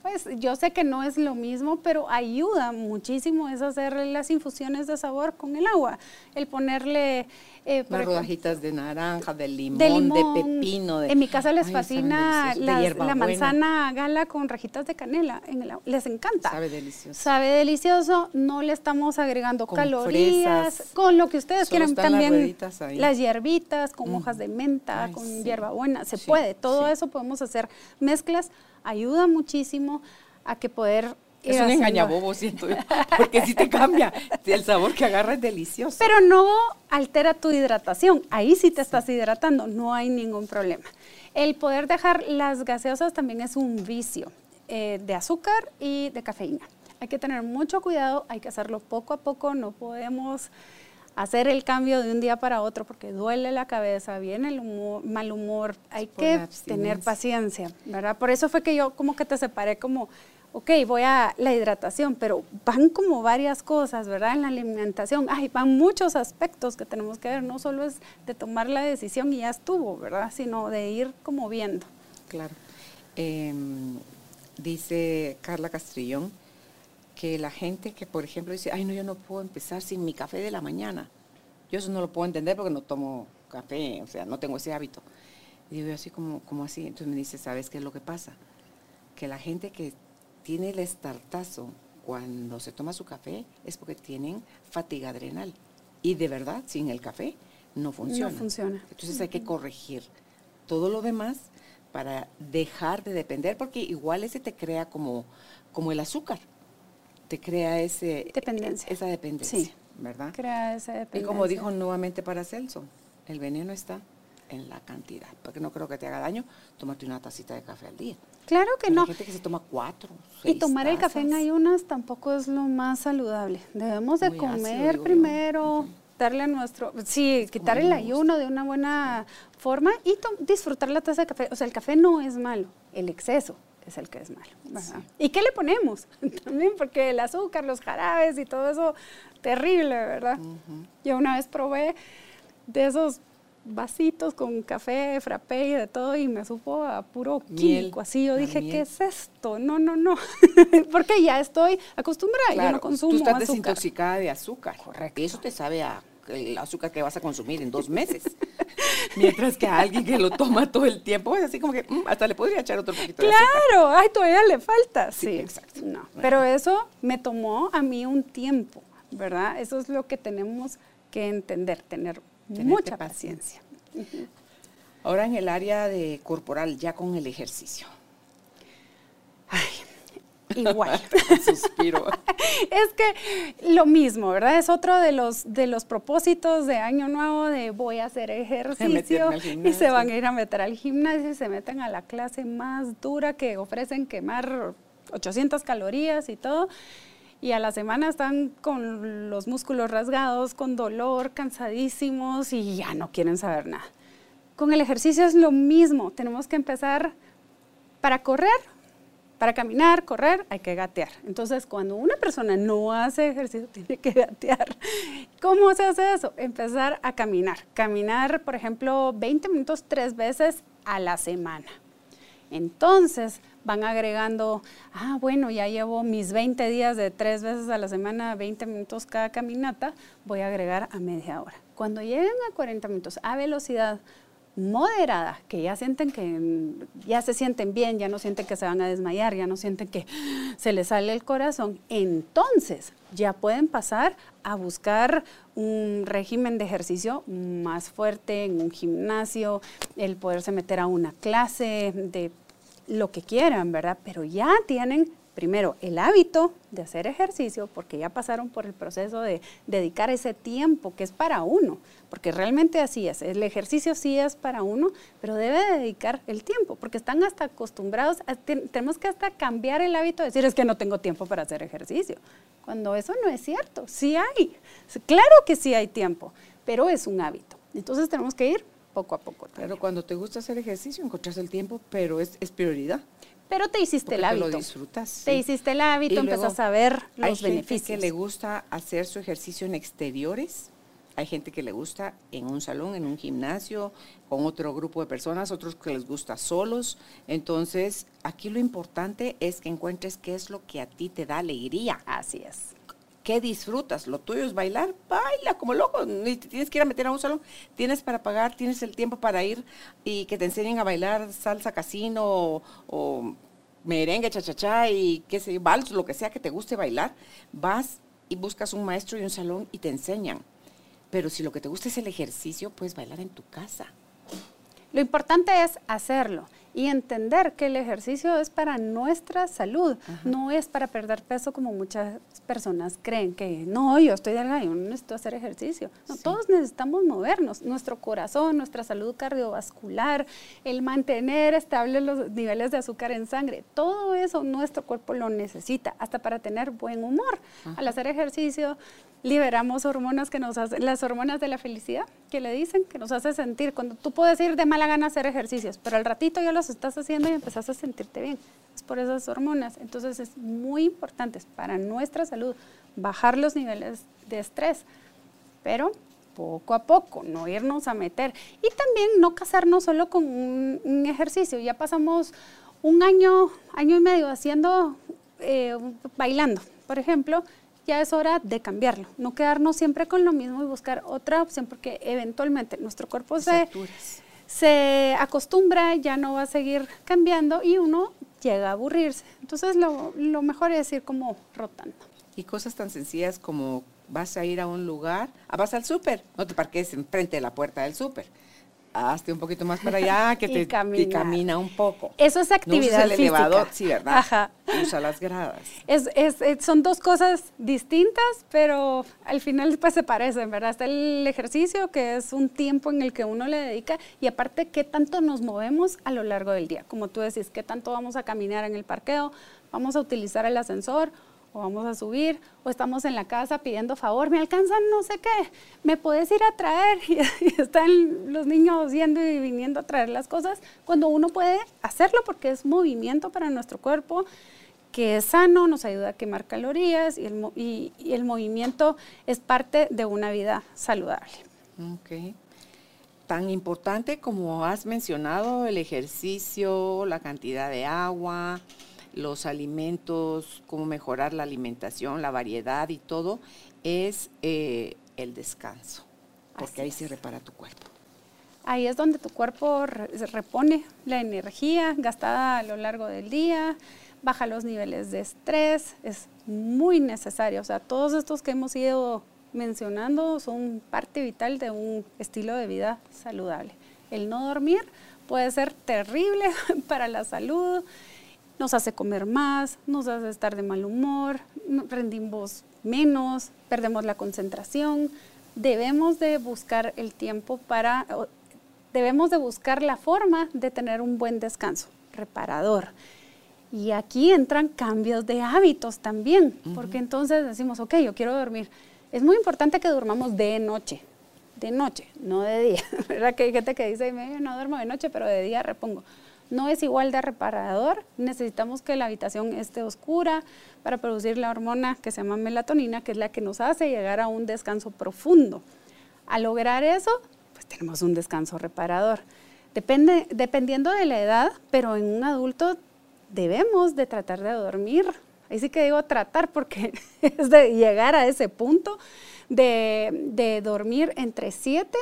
pues yo sé que no es lo mismo, pero ayuda muchísimo es hacer las infusiones de sabor con el agua. El ponerle... Eh, rodajitas de naranja, de limón, de, pepino. en mi casa les fascina la manzana gala con rajitas de canela. En les encanta. Sabe delicioso. Sabe delicioso. No le estamos agregando calorías. Con lo que ustedes quieran también. Las, hierbitas, con hojas de menta, con hierbabuena. Se puede. Todo eso podemos hacer mezclas ayuda muchísimo a que poder... Es un engañabobo, siento yo, porque si te cambia, el sabor que agarra es delicioso. Pero no altera tu hidratación, ahí sí te estás hidratando, no hay ningún problema. El poder dejar las gaseosas también es un vicio eh, de azúcar y de cafeína. Hay que tener mucho cuidado, hay que hacerlo poco a poco, no podemos hacer el cambio de un día para otro porque duele la cabeza, viene el mal humor, hay que tener paciencia, ¿verdad? Por eso fue que yo como que te separé como, ok, voy a la hidratación, pero van como varias cosas, ¿verdad? En la alimentación, ay, van muchos aspectos que tenemos que ver, no solo es de tomar la decisión y ya estuvo, ¿verdad? Sino de ir como viendo. Claro. Em, dice Carla Castrillón, que la gente que, por ejemplo, dice, ay, no, yo no puedo empezar sin mi café de la mañana. Yo eso no lo puedo entender porque no tomo café, o sea, no tengo ese hábito. Y yo así como, como así. Entonces me dice, ¿sabes qué es lo que pasa? Que la gente que tiene el estartazo cuando se toma su café es porque tienen fatiga adrenal. Y de verdad, sin el café no funciona. No funciona. Entonces hay que corregir todo lo demás para dejar de depender, porque igual ese te crea como, como el azúcar te crea ese, dependencia. esa dependencia, ¿verdad? Crea esa dependencia. Y como dijo nuevamente para Celso, el veneno está en la cantidad, porque no creo que te haga daño tomarte una tacita de café al día. Claro que Pero no. Hay gente que se toma cuatro. Y tomar el café en ayunas tampoco es lo más saludable. Debemos de Muy ácido, comer primero, darle a nuestro, sí, quitar el ayuno de una buena forma y disfrutar la taza de café. O sea, el café no es malo, el exceso es el que es malo. ¿Y qué le ponemos? También porque el azúcar, los jarabes y todo eso, terrible, ¿verdad? Yo una vez probé de esos vasitos con café, frappé y de todo y me supo a puro Miel, químico, así yo dije, miel. ¿qué es esto? No, no, no, porque ya estoy acostumbrada, yo Claro, no consumo tú estás azúcar. desintoxicada de azúcar. Correcto. Eso te sabe a el azúcar que vas a consumir en dos meses. Mientras que a alguien que lo toma todo el tiempo es así como que mm, hasta le podría echar otro poquito de azúcar. Claro, ay, todavía le falta. Sí, Sí, exacto. No, pero eso me tomó a mí un tiempo, ¿verdad? Eso es lo que tenemos que entender, tener Tenerte mucha paciencia. paciencia. Ahora en el área de corporal, ya con el ejercicio. Igual. Suspiro. es que lo mismo, ¿verdad? Es otro de los, de los propósitos de Año Nuevo de voy a hacer ejercicio y se van a ir a meter al gimnasio y se meten a la clase más dura que ofrecen quemar 800 calorías y todo. Y a la semana están con los músculos rasgados, con dolor, cansadísimos y ya no quieren saber nada. Con el ejercicio es lo mismo. Tenemos que empezar para correr, para caminar, correr, hay que gatear. Entonces, cuando una persona no hace ejercicio, tiene que gatear. ¿Cómo se hace eso? Empezar a caminar. Caminar, por ejemplo, 20 minutos tres veces a la semana. Entonces van agregando, ah, bueno, ya llevo mis 20 días de tres veces a la semana, 20 minutos cada caminata, voy a agregar a media hora. Cuando lleguen a 40 minutos a velocidad moderada, que ya sienten que ya se sienten bien, ya no sienten que se van a desmayar, ya no sienten que se les sale el corazón, entonces ya pueden pasar a buscar un régimen de ejercicio más fuerte en un gimnasio, el poderse meter a una clase de lo que quieran, ¿verdad? Pero ya tienen primero el hábito de hacer ejercicio porque ya pasaron por el proceso de dedicar ese tiempo que es para uno, porque realmente así es, el ejercicio sí es para uno, pero debe dedicar el tiempo, porque están hasta acostumbrados, a- ten- tenemos que hasta cambiar el hábito de decir es que no tengo tiempo para hacer ejercicio, cuando eso no es cierto, sí hay, claro que sí hay tiempo, pero es un hábito, entonces tenemos que ir poco a poco. también. Pero cuando te gusta hacer ejercicio, encontrás el tiempo, pero es, es prioridad. Pero te hiciste Porque el te hábito. lo disfrutas. Te sí. hiciste el hábito, Y luego, a ver hay los gente beneficios. que le gusta hacer su ejercicio en exteriores, hay gente que le gusta en un salón, en un gimnasio, con otro grupo de personas, otros que les gusta solos. Entonces, aquí lo importante es que encuentres qué es lo que a ti te da alegría. Así es. ¿Qué disfrutas? Lo tuyo es bailar, baila como loco. Ni te tienes que ir a meter a un salón. Tienes para pagar, tienes el tiempo para ir y que te enseñen a bailar salsa casino o, o merengue, cha-cha-cha y qué sé yo, vals, lo que sea que te guste bailar. Vas y buscas un maestro y un salón y te enseñan. Pero si lo que te gusta es el ejercicio, puedes bailar en tu casa. Lo importante es hacerlo y entender que el ejercicio es para nuestra salud, no es para perder peso como muchas personas creen que no, yo estoy delgada, yo no necesito hacer ejercicio. No, Todos necesitamos movernos, nuestro corazón, nuestra salud cardiovascular, el mantener estables los niveles de azúcar en sangre, todo eso nuestro cuerpo lo necesita, hasta para tener buen humor. Al hacer ejercicio liberamos hormonas que nos hacen, las hormonas de la felicidad, que le dicen, que nos hace sentir, cuando tú puedes ir de mala gana a hacer ejercicios, pero al ratito ya estás haciendo y empezás a sentirte bien. Es por esas hormonas. Entonces es muy importante para nuestra salud bajar los niveles de estrés, pero poco a poco, no irnos a meter. Y también no casarnos solo con un, un ejercicio. Ya pasamos un año, año y medio haciendo, eh, bailando, por ejemplo, ya es hora de cambiarlo, no quedarnos siempre con lo mismo y buscar otra opción, porque eventualmente nuestro cuerpo se. Se acostumbra, ya no va a seguir cambiando y uno llega a aburrirse. Entonces lo, lo mejor es ir como rotando. Y cosas tan sencillas como vas a ir a un lugar, ah, vas al súper, no te parques enfrente de la puerta del súper. Hazte un poquito más para allá, que te camina un poco. Eso es actividad no el elevador, sí, ¿verdad? Ajá. Usa las gradas. Es, es, son dos cosas distintas, pero al final pues se parecen, ¿verdad? Está el ejercicio, que es un tiempo en el que uno le dedica, y aparte, qué tanto nos movemos a lo largo del día. Como tú decís, qué tanto vamos a caminar en el parqueo, vamos a utilizar el ascensor, o vamos a subir, o estamos en la casa pidiendo favor, me alcanzan no sé qué, me puedes ir a traer, y, están los niños yendo y viniendo a traer las cosas, cuando uno puede hacerlo porque es movimiento para nuestro cuerpo, que es sano, nos ayuda a quemar calorías y el, y, el movimiento es parte de una vida saludable. Ok. Tan importante como has mencionado, el ejercicio, la cantidad de agua, los alimentos, cómo mejorar la alimentación, la variedad y todo, es eh, el descanso, porque ahí se repara tu cuerpo. Ahí es donde tu cuerpo repone la energía gastada a lo largo del día, baja los niveles de estrés, es muy necesario. O sea, todos estos que hemos ido mencionando son parte vital de un estilo de vida saludable. El no dormir puede ser terrible para la salud, nos hace comer más, nos hace estar de mal humor, rendimos menos, perdemos la concentración. Debemos de buscar el tiempo para, debemos de buscar la forma de tener un buen descanso reparador. Y aquí entran cambios de hábitos también, porque entonces decimos, ok, yo quiero dormir. Es muy importante que durmamos de noche, de noche, no de día. ¿Verdad que hay gente que dice, no duermo de noche, pero de día repongo? No es igual de reparador. Necesitamos que la habitación esté oscura para producir la hormona que se llama melatonina, que es la que nos hace llegar a un descanso profundo. Al lograr eso, pues tenemos un descanso reparador. Depende, dependiendo de la edad, pero en un adulto debemos de tratar de dormir. Ahí sí que digo tratar porque es de llegar a ese punto de, dormir entre 7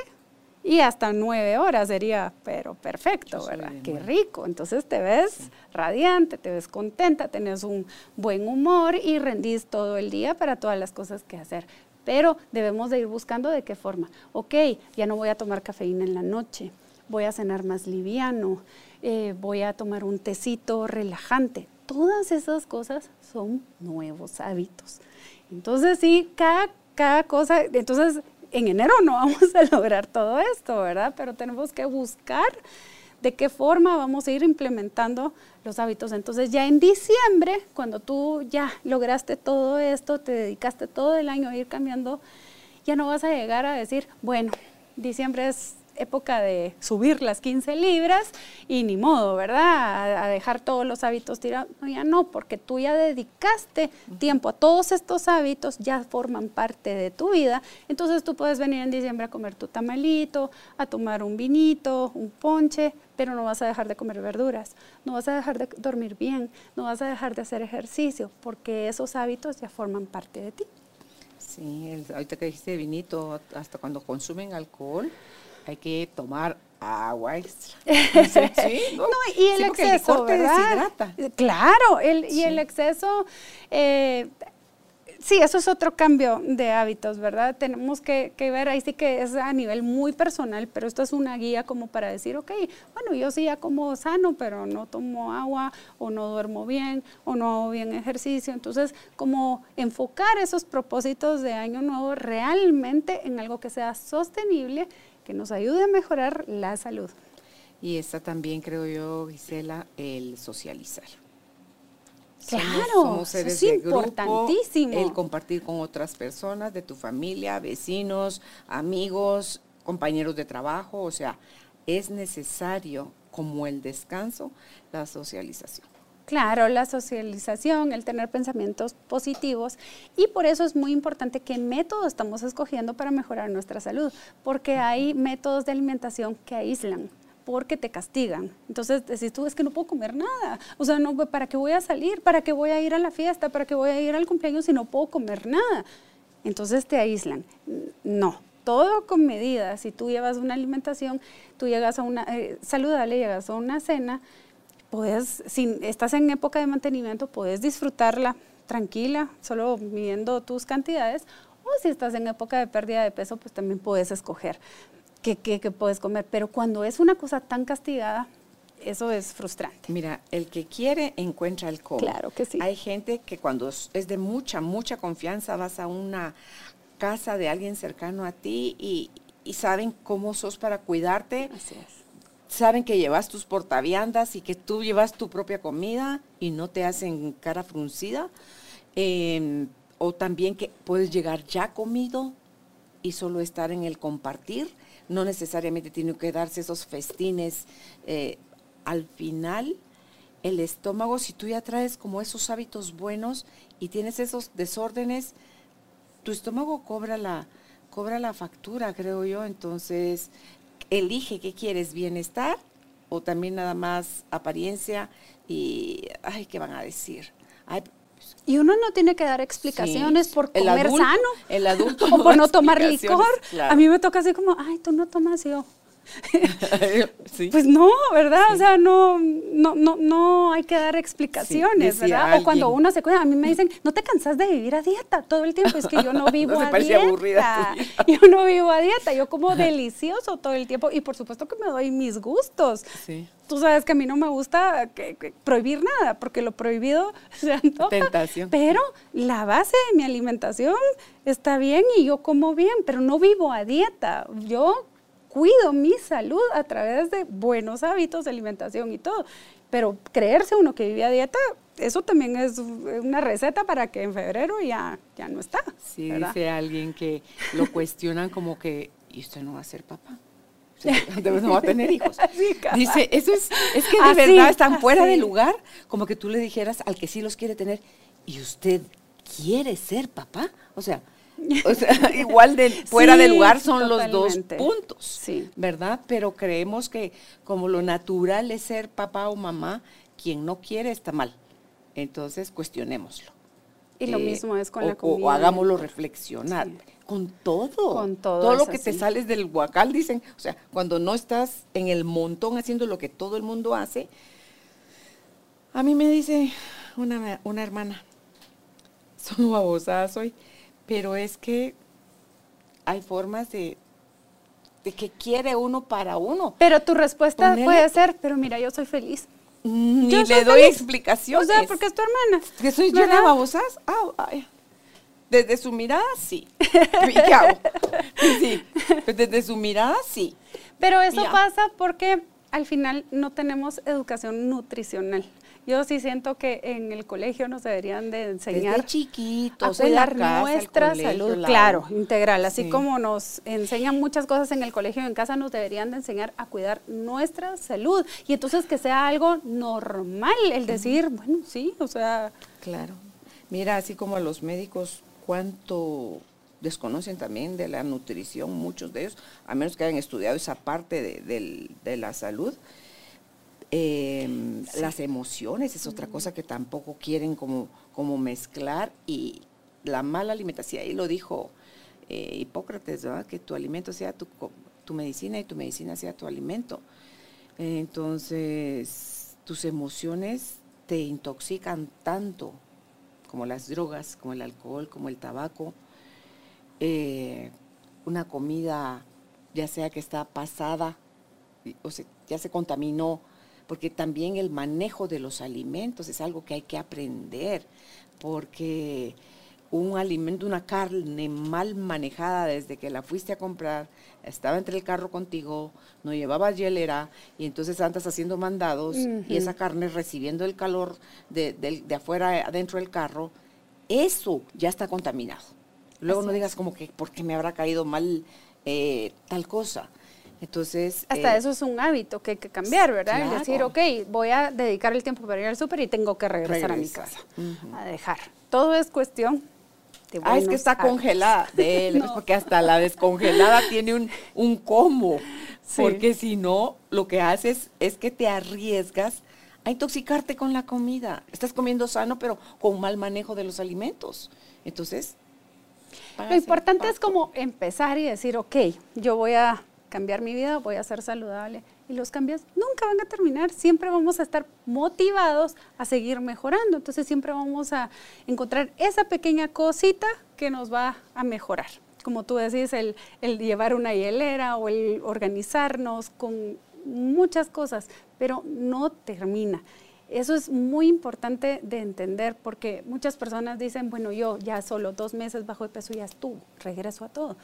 y hasta nueve horas sería, pero perfecto, ¿verdad? Qué rico. Entonces te ves radiante, te ves contenta, tenés un buen humor y rendís todo el día para todas las cosas que hacer. Pero debemos de ir buscando de qué forma. Ok, ya no voy a tomar cafeína en la noche, voy a cenar más liviano, eh, voy a tomar un tecito relajante. Todas esas cosas son nuevos hábitos. Entonces sí, cada, cada cosa, entonces en enero no vamos a lograr todo esto, ¿verdad? Pero tenemos que buscar de qué forma vamos a ir implementando los hábitos. Entonces ya en diciembre, cuando tú ya lograste todo esto, te dedicaste todo el año a ir cambiando, ya no vas a llegar a decir, bueno, diciembre es época de subir las 15 libras y ni modo, ¿verdad? A, dejar todos los hábitos tirados. No, ya no, porque tú ya dedicaste tiempo a todos estos hábitos, ya forman parte de tu vida. Entonces tú puedes venir en diciembre a comer tu tamalito, a tomar un vinito, un ponche, pero no vas a dejar de comer verduras, no vas a dejar de dormir bien, no vas a dejar de hacer ejercicio, porque esos hábitos ya forman parte de ti. Sí, ahorita que dijiste vinito, hasta cuando consumen alcohol, hay que tomar agua extra. ¿Sí? ¿no? y el exceso, ¿verdad? Claro, el, y el exceso, eh, sí, eso es otro cambio de hábitos, ¿verdad? Tenemos que, ver, ahí sí que es a nivel muy personal, pero esto es una guía como para decir, ok, bueno, yo sí ya como sano, pero no tomo agua, o no duermo bien, o no hago bien ejercicio. Entonces, como enfocar esos propósitos de año nuevo realmente en algo que sea sostenible que nos ayude a mejorar la salud. Y está también, creo yo, Gisela, el socializar. Claro, es importantísimo. el compartir con otras personas de tu familia, vecinos, amigos, compañeros de trabajo, o sea, es necesario como el descanso, la socialización. Claro, la socialización, el tener pensamientos positivos y por eso es muy importante qué método estamos escogiendo para mejorar nuestra salud, porque hay métodos de alimentación que aíslan, porque te castigan. Entonces decís tú, es que no puedo comer nada. O sea, no, ¿para qué voy a salir? ¿Para qué voy a ir a la fiesta? ¿Para qué voy a ir al cumpleaños si no puedo comer nada? Entonces te aíslan. No, todo con medida. Si tú llevas una alimentación, tú llegas a una eh, saludable, llegas a una cena, puedes, si estás en época de mantenimiento, puedes disfrutarla tranquila, solo midiendo tus cantidades, o si estás en época de pérdida de peso, pues también puedes escoger. que, que puedes comer. Pero cuando es una cosa tan castigada, eso es frustrante. Mira, el que quiere encuentra el cómo. Claro que sí. Hay gente que cuando es de mucha, mucha confianza vas a una casa de alguien cercano a ti y, y saben cómo sos para cuidarte. Así es. Saben que llevas tus portaviandas y que tú llevas tu propia comida y no te hacen cara fruncida. Eh, o también que puedes llegar ya comido y solo estar en el compartir. No necesariamente tiene que darse esos festines. Eh, al final, el estómago, si tú ya traes como esos hábitos buenos y tienes esos desórdenes, tu estómago cobra la, cobra la factura, creo yo. Entonces, elige qué quieres, bienestar o también nada más apariencia y, ay, ¿qué van a decir? Ay, Y uno no tiene que dar explicaciones Sí, por el comer adulto- sano el adulto o por no tomar licor. claro. A mí me toca así como, ay, tú no tomas y yo. sí. Pues no, ¿verdad? O sea, no, no, no, no hay que dar explicaciones, ¿verdad? O cuando uno se cuida, a mí me dicen, no te cansas de vivir a dieta todo el tiempo, es que yo no vivo a dieta. aburrida. Yo no vivo a dieta, yo como delicioso todo el tiempo y por supuesto que me doy mis gustos. Sí. Tú sabes que a mí no me gusta que- que prohibir nada, porque lo prohibido se antoja. Tentación. Pero la base de mi alimentación está bien y yo como bien, pero no vivo a dieta. Yo cuido mi salud a través de buenos hábitos de alimentación y todo. Pero creerse uno que vive a dieta, eso también es una receta para que en febrero ya, ya no está. Sí, ¿verdad? dice alguien que lo cuestionan como que, ¿y usted no va a ser papá? No va a tener hijos. Cabal. Dice, eso es, es que de Así, verdad están fuera así. de lugar, como que tú le dijeras al que sí los quiere tener, ¿y usted quiere ser papá? O sea, o sea, igual de fuera de Sí, lugar son los dos puntos, Sí. ¿verdad? Pero creemos que como lo natural es ser papá o mamá, quien no quiere está mal. Entonces, cuestionémoslo. Y lo Eh, mismo es con o- la comida. O, hagámoslo reflexionar. Sí. Con todo. Con todo Todo lo que te sales del guacal, dicen. O sea, cuando no estás en el montón haciendo lo que todo el mundo hace. A mí me dice una, una hermana, solo babosada soy, pero es que hay formas de, de que quiere uno para uno. Pero tu respuesta puede ser, pero mira, yo soy feliz. Ni Yo le doy explicaciones. O sea, porque es tu hermana. ¿Que soy llena de babosas? Ah, ay. Desde su mirada, sí. ¿Y qué hago? Sí. Desde su mirada, sí. Pero eso Ya. pasa porque al final no tenemos educación nutricional. Yo sí siento que en el colegio nos deberían de enseñar Desde chiquitos, a cuidar casa, nuestra colegio, salud, la- claro, integral. Así Sí. como nos enseñan muchas cosas en el colegio y en casa, nos deberían de enseñar a cuidar nuestra salud. Y entonces que sea algo normal el decir, bueno, sí, o sea, Claro. Mira, así como a los médicos, cuánto desconocen también de la nutrición, muchos de ellos, a menos que hayan estudiado esa parte de la salud. Eh, Las emociones es otra cosa que tampoco quieren como, como mezclar y la mala alimentación, ahí lo dijo eh, Hipócrates, ¿verdad? que tu alimento sea tu, tu medicina y tu medicina sea tu alimento. Entonces, tus emociones te intoxican tanto como las drogas, como el alcohol, como el tabaco. Eh, una comida, ya sea que está pasada, o se- ya se contaminó, porque también el manejo de los alimentos es algo que hay que aprender, porque un alimento, una carne mal manejada desde que la fuiste a comprar, estaba entre el carro contigo, no llevabas hielera y entonces andas haciendo mandados y esa carne recibiendo el calor de, de afuera adentro del carro, eso ya está contaminado. Luego Así no digas como que porque me habrá caído mal eh, tal cosa. Entonces... hasta eh, eso es un hábito que hay que cambiar, ¿verdad? Claro. decir, ok, voy a dedicar el tiempo para ir al súper y tengo que regresar a mi casa, a dejar. Todo es cuestión de Ah, es que está hábitos. congelada. De él, No. porque hasta la descongelada tiene un, un combo. Sí. Porque si no, lo que haces es que te arriesgas a intoxicarte con la comida. Estás comiendo sano, pero con mal manejo de los alimentos. Entonces, Lo importante es como empezar y decir, ok, yo voy a cambiar mi vida, voy a ser saludable. Y los cambios nunca van a terminar, siempre vamos a estar motivados a seguir mejorando. Entonces siempre vamos a encontrar esa pequeña cosita que nos va a mejorar. como tú decís, el, llevar una hielera o el organizarnos con muchas cosas, pero no termina. Eso es muy importante de entender porque muchas personas dicen, bueno, yo ya solo dos meses bajo de peso y ya estuvo, regreso a todo.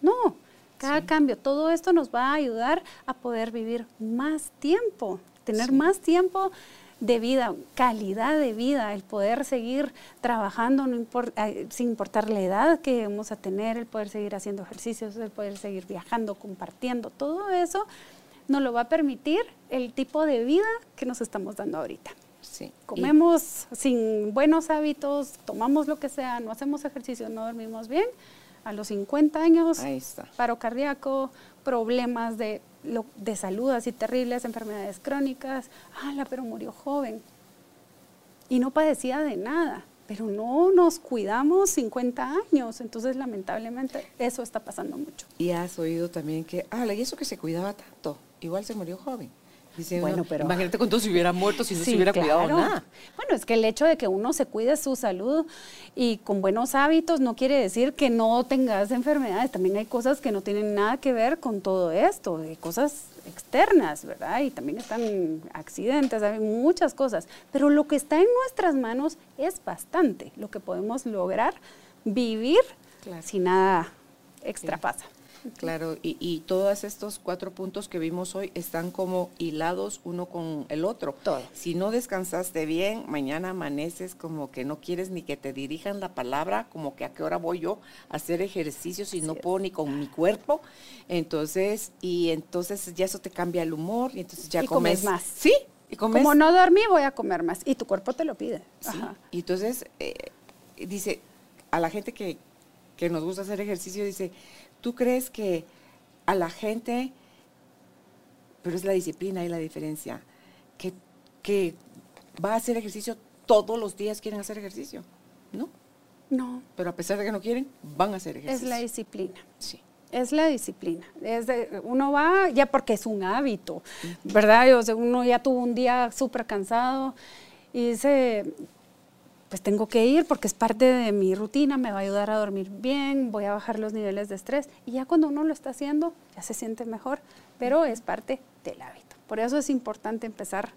No, cada cambio, todo esto nos va a ayudar a poder vivir más tiempo, tener más tiempo de vida, calidad de vida, el poder seguir trabajando no eh, sin importar la edad que vamos a tener, el poder seguir haciendo ejercicios, el poder seguir viajando, compartiendo, todo eso nos lo va a permitir el tipo de vida que nos estamos dando ahorita. Sí. Comemos sin buenos hábitos, tomamos lo que sea, no hacemos ejercicio, no dormimos bien. A los 50 años, paro cardíaco, problemas de, de salud así terribles, enfermedades crónicas. ¡Hala! Pero murió joven. Y no padecía de nada pero no nos cuidamos 50 años, entonces lamentablemente eso está pasando mucho. Y has oído también que, ah, y eso que se cuidaba tanto, igual se murió joven. Bueno, pero imagínate cuánto se hubiera muerto si no se hubiera cuidado nada. Bueno, es que el hecho de que uno se cuide su salud y con buenos hábitos no quiere decir que no tengas enfermedades. También hay cosas que no tienen nada que ver con todo esto, hay cosas externas, ¿verdad? Y también están accidentes, hay muchas cosas. Pero lo que está en nuestras manos es bastante lo que podemos lograr vivir si nada extra pasa. Claro, y, y, todos estos cuatro puntos que vimos hoy están como hilados uno con el otro. Todo. Si no descansaste bien, mañana amaneces como que no quieres ni que te dirijan la palabra, como que a qué hora voy yo a hacer ejercicio si no puedo ni con mi cuerpo. Entonces, y entonces ya eso te cambia el humor y entonces ya comes, más. Sí, y comes. Como no dormí, voy a comer más. Y tu cuerpo te lo pide. Sí. Y entonces, eh, dice, a la gente que, que nos gusta hacer ejercicio, dice, ¿Tú crees que a la gente, pero es la disciplina y la diferencia, que, que va a hacer ejercicio todos los días quieren hacer ejercicio? ¿No? No. Pero a pesar de que no quieren, van a hacer ejercicio. Es la disciplina. Sí. Es la disciplina. Es uno va ya porque es un hábito, ¿verdad? O sea, uno ya tuvo un día súper cansado y dice, pues tengo que ir porque es parte de mi rutina, me va a ayudar a dormir bien, voy a bajar los niveles de estrés. Y ya cuando uno lo está haciendo, ya se siente mejor, pero es parte del hábito. Por eso es importante empezar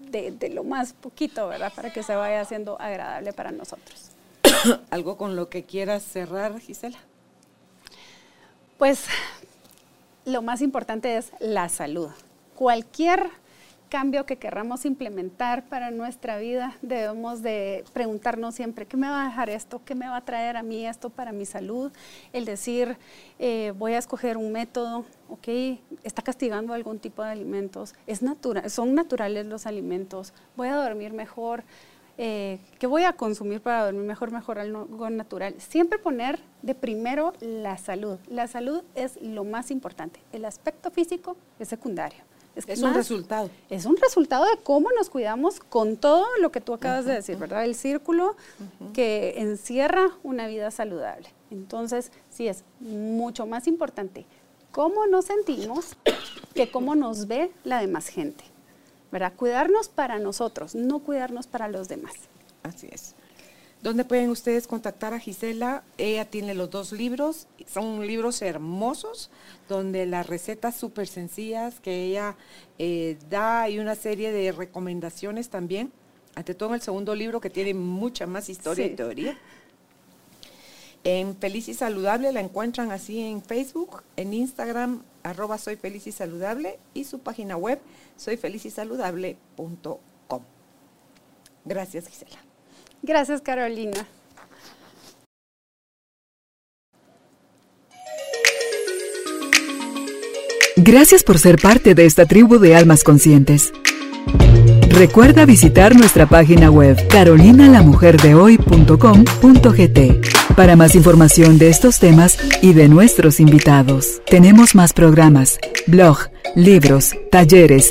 de, lo más poquito, ¿verdad? Para que se vaya haciendo agradable para nosotros. ¿Algo con lo que quieras cerrar, Gisela? Pues lo más importante es la salud. Cualquier cambio que querramos implementar para nuestra vida, debemos de preguntarnos siempre, ¿qué me va a dejar esto? ¿Qué me va a traer a mí esto para mi salud? El decir, eh, voy a escoger un método, ¿ok? Está castigando algún tipo de alimentos, es natural, son naturales los alimentos, voy a dormir mejor, eh, ¿qué voy a consumir para dormir mejor, mejor algo natural? Siempre poner de primero la salud. La salud es lo más importante. El aspecto físico es secundario. Es, un resultado. Es un resultado de cómo nos cuidamos con todo lo que tú acabas de decir, ¿verdad? El círculo que encierra una vida saludable. Entonces, sí es mucho más importante cómo nos sentimos que cómo nos ve la demás gente. ¿Verdad? Cuidarnos para nosotros, no cuidarnos para los demás. Así es. ¿Dónde pueden ustedes contactar a Gisela? Ella tiene los dos libros, son libros hermosos, donde las recetas súper sencillas que ella eh, da y una serie de recomendaciones también. Ante todo en el segundo libro que tiene mucha más historia y teoría. En Feliz y Saludable la encuentran así en Facebook, en Instagram, arroba soy feliz y saludable y su página web soyfelizysaludable.com. Gracias Gisela. Gracias, Carolina. Gracias por ser parte de esta tribu de almas conscientes. Recuerda visitar nuestra página web carolinalamujerdehoy.com.gt para más información de estos temas y de nuestros invitados. Tenemos más programas, blog, libros, talleres,